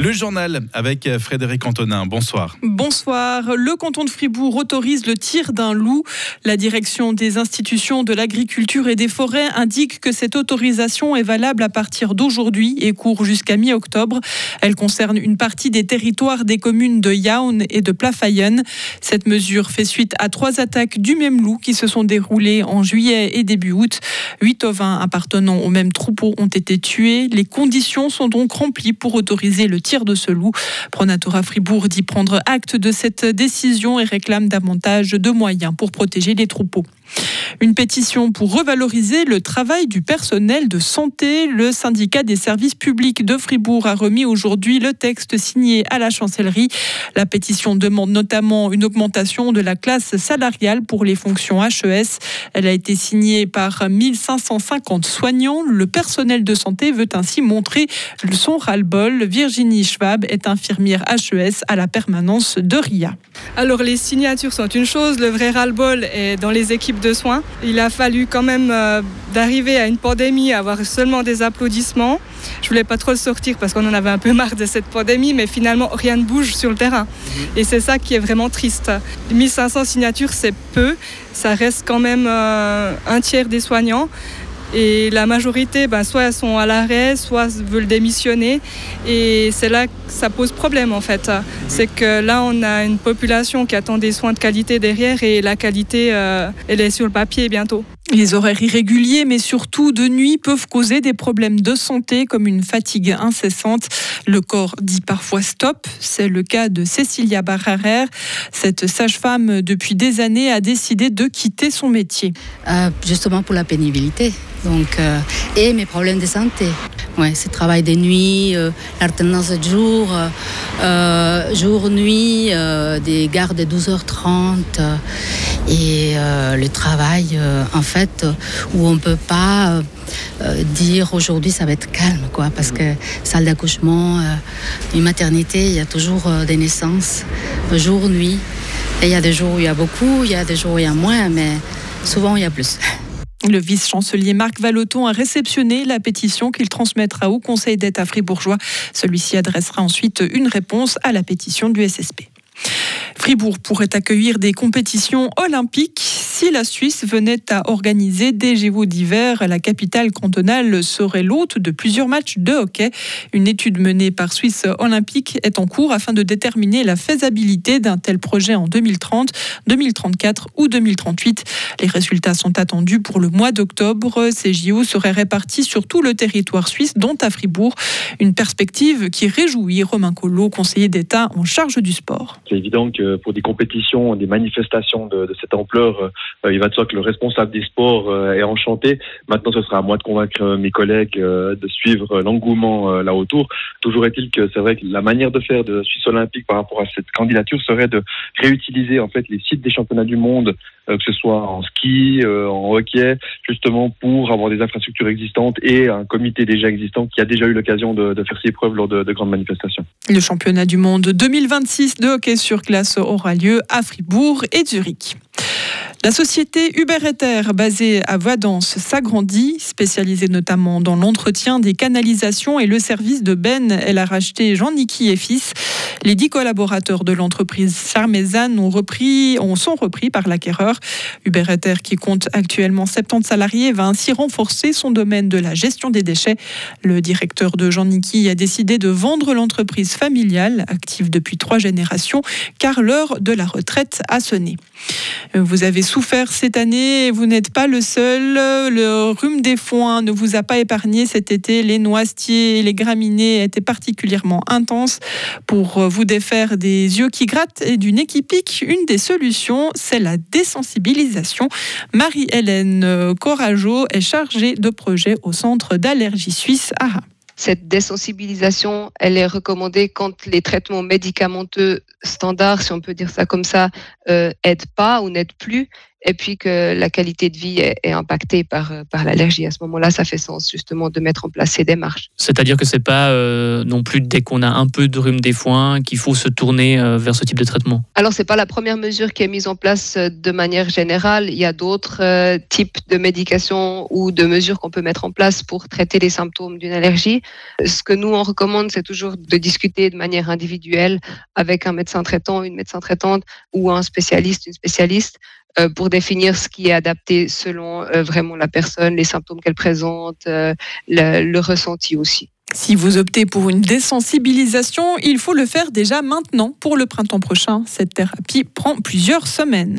Le journal avec Frédéric Antonin. Bonsoir. Bonsoir. Le canton de Fribourg autorise le tir d'un loup. La direction des institutions de l'agriculture et des forêts indique que cette autorisation est valable à partir d'aujourd'hui et court jusqu'à mi-octobre. Elle concerne une partie des territoires des communes de Yaun et de Plafayen. Cette mesure fait suite à trois attaques du même loup qui se sont déroulées en juillet et début août. Huit ovins appartenant au même troupeau ont été tués. Les conditions sont donc remplies pour autoriser le tir de ce loup. Pronatora Fribourg dit prendre acte de cette décision et réclame davantage de moyens pour protéger les troupeaux. Une pétition pour revaloriser le travail du personnel de santé. Le syndicat des services publics de Fribourg a remis aujourd'hui le texte signé à la chancellerie. La pétition demande notamment une augmentation de la classe salariale pour les fonctions HES. Elle a été signée par 1550 soignants. Le personnel de santé veut ainsi montrer son ras-le-bol. Virginie Schwab est infirmière HES à la permanence de RIA. Alors les signatures sont une chose, le vrai ras-le-bol est dans les équipes de soins. Il a fallu quand même euh, d'arriver à une pandémie, avoir seulement des applaudissements. Je voulais pas trop le sortir parce qu'on en avait un peu marre de cette pandémie, mais finalement rien ne bouge sur le terrain. Mhm. Et c'est ça qui est vraiment triste. 1500 signatures, c'est peu. Ça reste quand même euh, un tiers des soignants. Et la majorité, ben, soit elles sont à l'arrêt, soit veulent démissionner. Et c'est là que ça pose problème en fait. C'est que là, on a une population qui attend des soins de qualité derrière et la qualité, euh, elle est sur le papier bientôt. Les horaires irréguliers, mais surtout de nuit, peuvent causer des problèmes de santé comme une fatigue incessante. Le corps dit parfois stop. C'est le cas de Cécilia Barrarer. Cette sage-femme, depuis des années, a décidé de quitter son métier. Euh, justement pour la pénibilité donc, euh, et mes problèmes de santé. Ouais, c'est travail de nuit, euh, l'alternance de jour, euh, jour-nuit, des gardes de 12h30 et le travail en fait où on ne peut pas dire aujourd'hui ça va être calme quoi parce que salle d'accouchement, une maternité, il y a toujours des naissances, jour, nuit. Et il y a des jours où il y a beaucoup, il y a des jours où il y a moins, mais souvent il y a plus. Le vice-chancelier Marc Valoton a réceptionné la pétition qu'il transmettra au Conseil d'État fribourgeois. Celui-ci adressera ensuite une réponse à la pétition du SSP. Fribourg pourrait accueillir des compétitions olympiques si la Suisse venait à organiser des JO d'hiver, la capitale cantonale serait l'hôte de plusieurs matchs de hockey. Une étude menée par Suisse Olympique est en cours afin de déterminer la faisabilité d'un tel projet en 2030, 2034 ou 2038. Les résultats sont attendus pour le mois d'octobre. Ces JO seraient répartis sur tout le territoire suisse, dont à Fribourg. Une perspective qui réjouit Romain Collot, conseiller d'État en charge du sport. C'est évident que pour des compétitions, des manifestations de, cette ampleur, euh, il va de soi que le responsable des sports euh, est enchanté. Maintenant, ce sera à moi de convaincre euh, mes collègues de suivre l'engouement là autour. Toujours est-il que c'est vrai que la manière de faire de Suisse Olympique par rapport à cette candidature serait de réutiliser en fait les sites des championnats du monde, que ce soit en ski, en hockey, justement pour avoir des infrastructures existantes et un comité déjà existant qui a déjà eu l'occasion de, faire ses preuves lors de, de grandes manifestations. Le championnat du monde 2026 de hockey sur glace aura lieu à Fribourg et Zurich. La société Uber Ether, basée à Vadance, s'agrandit, spécialisée notamment dans l'entretien des canalisations et le service de Ben. Elle a racheté Jean-Niki et Fils. Les dix collaborateurs de l'entreprise Charmézane ont repris, sont repris par l'acquéreur. Uber Ether, qui compte actuellement 70 salariés, va ainsi renforcer son domaine de la gestion des déchets. Le directeur de Jean-Niki a décidé de vendre l'entreprise familiale, active depuis trois générations, car l'heure de la retraite a sonné. Vous avez souffert cette année vous n'êtes pas le seul. Le rhume des foins ne vous a pas épargné cet été. Les noisetiers et les graminées étaient particulièrement intenses. Pour vous défaire des yeux qui grattent et d'une équipique, une des solutions, c'est la désensibilisation. Marie-Hélène Corageau est chargée de projet au Centre d'allergie suisse AHA. Cette désensibilisation, elle est recommandée quand les traitements médicamenteux standards, si on peut dire ça comme ça, euh, aident pas ou n'aident plus. Et puis que la qualité de vie est, est impactée par, par l'allergie. À ce moment-là, ça fait sens justement de mettre en place ces démarches. C'est-à-dire que c'est pas euh, non plus dès qu'on a un peu de rhume des foins qu'il faut se tourner euh, vers ce type de traitement. Alors, c'est pas la première mesure qui est mise en place euh, de manière générale. Il y a d'autres euh, types de médications ou de mesures qu'on peut mettre en place pour traiter les symptômes d'une allergie. Ce que nous, on recommande, c'est toujours de discuter de manière individuelle avec un médecin traitant, une médecin traitante ou un spécialiste, une spécialiste euh, pour définir ce qui est adapté selon euh, vraiment la personne, les symptômes qu'elle présente, euh, le ressenti aussi. Si vous optez pour une désensibilisation, il faut le faire déjà maintenant pour le printemps prochain. Cette thérapie prend plusieurs semaines.